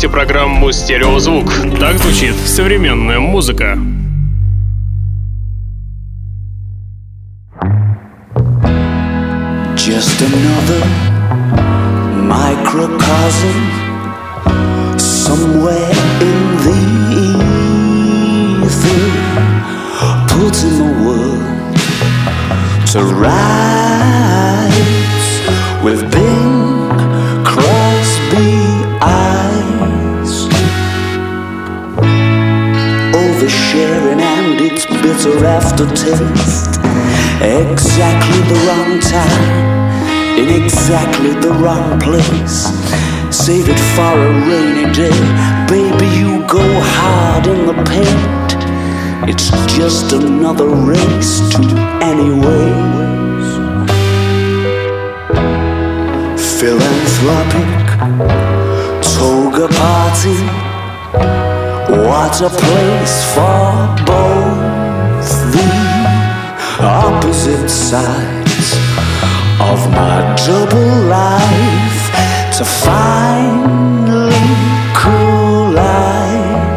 слушаете программу «Стереозвук». Так звучит современная музыка. Just another microcosm somewhere in the ether, putting the world to rights with Bing bitter aftertaste. Exactly the wrong time, in exactly the wrong place. Save it for a rainy day. Baby, you go hard in the paint. It's just another race to anyways. Philanthropic toga party. What a place for both opposite sides of my double life to finally collide.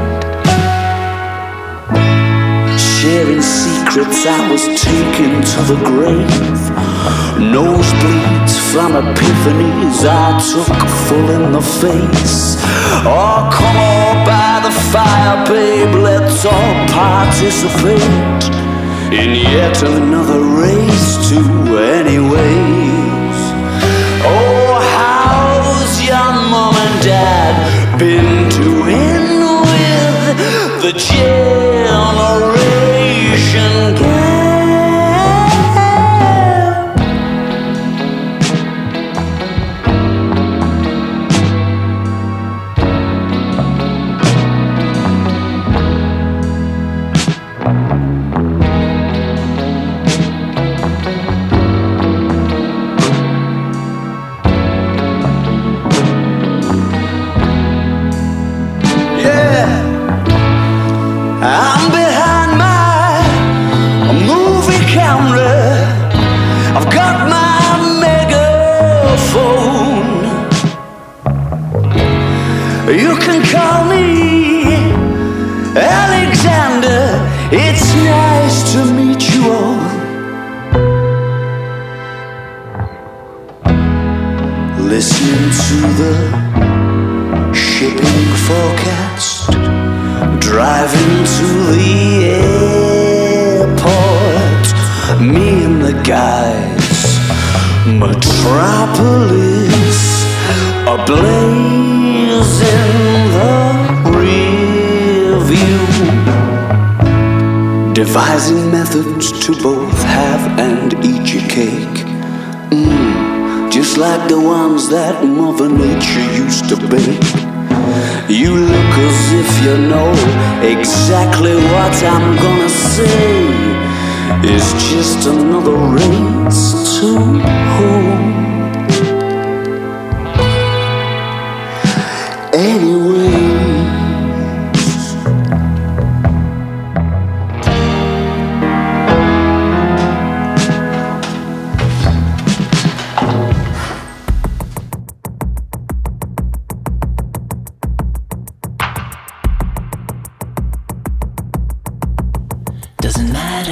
Sharing secrets I was taken to the grave. Nosebleeds from epiphanies I took full in the face. Oh, come on by the fire, babe, let's all participate in yet another race to anyways. Oh, how's your mom and dad been doing with the generation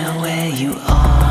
where you are,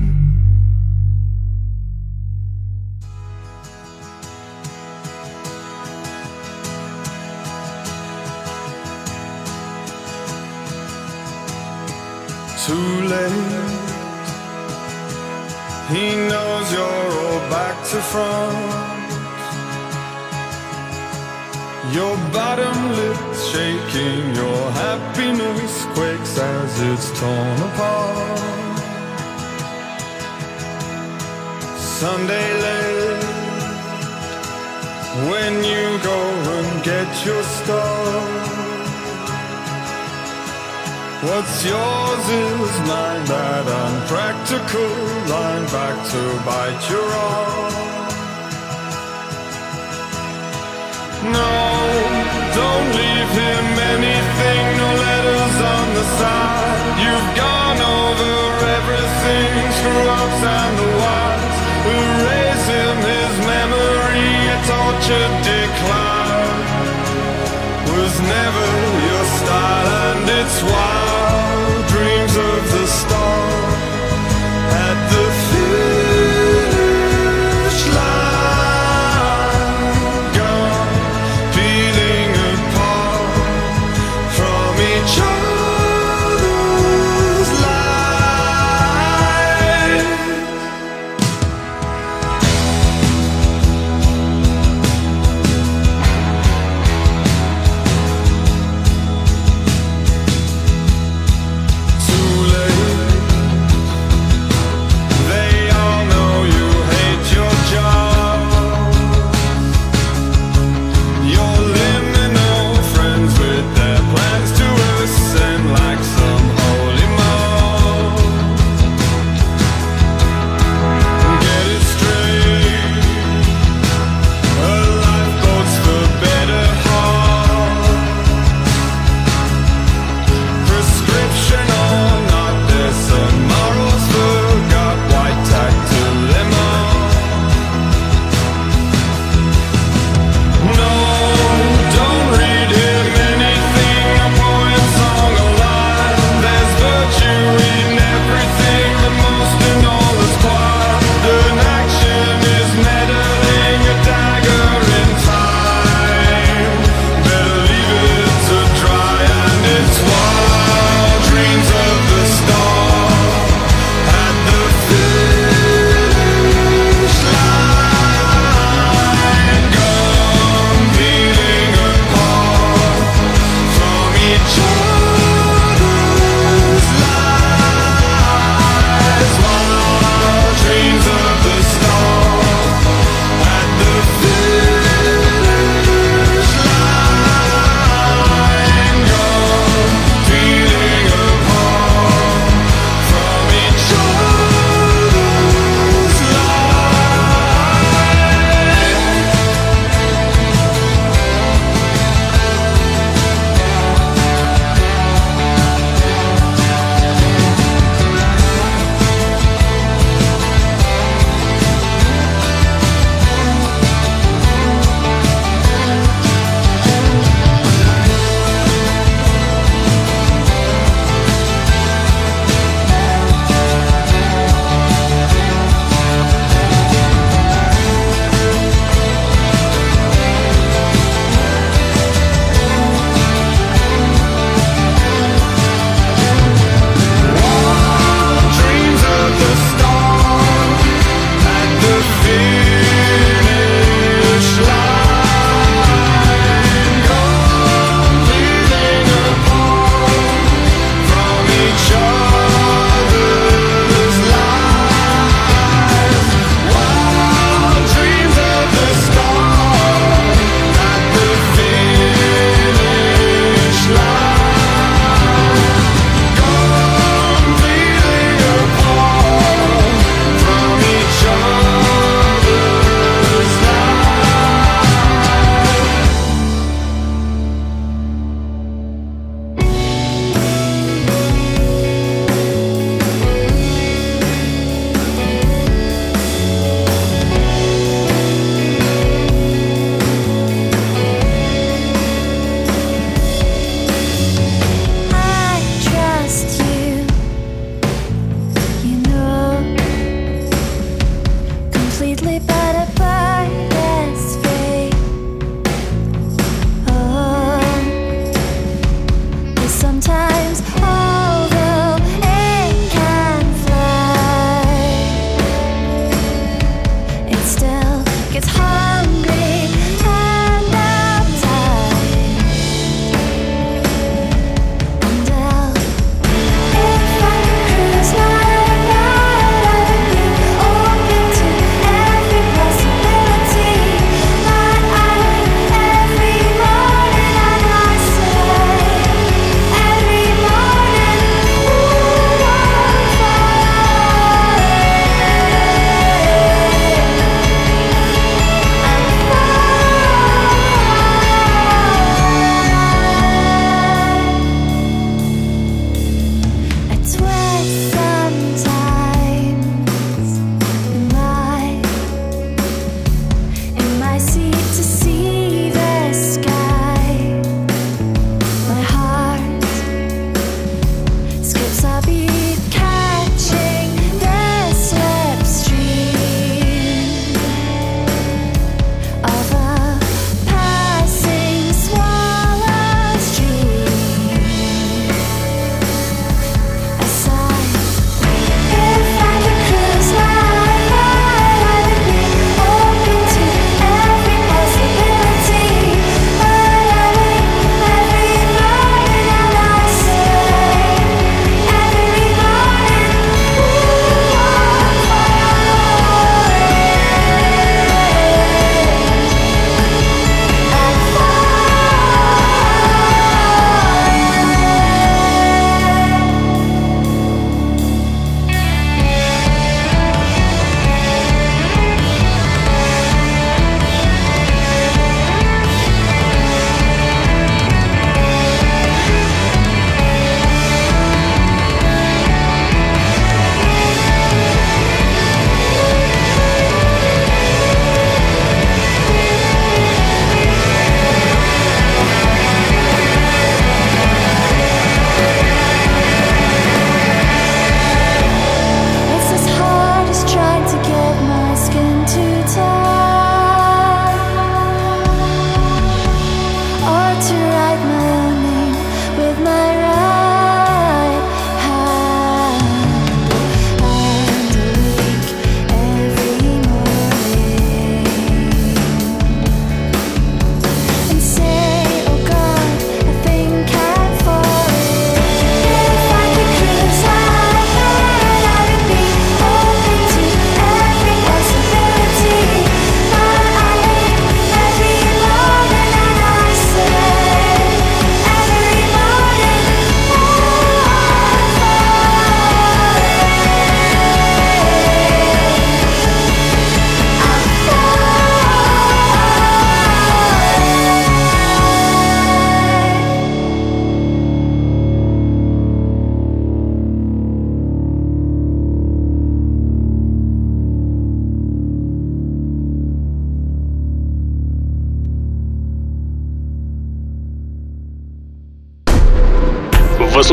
It's torn apart. Sunday late, when you go and get your stuff. What's yours is mine, that unpractical line back to bite your arm. No, don't leave him anything, no letters on the side. You've gone over everything, screw ups and the whys. Erase him his memory, a tortured decline. Was never your style, and it's wild dreams of the stars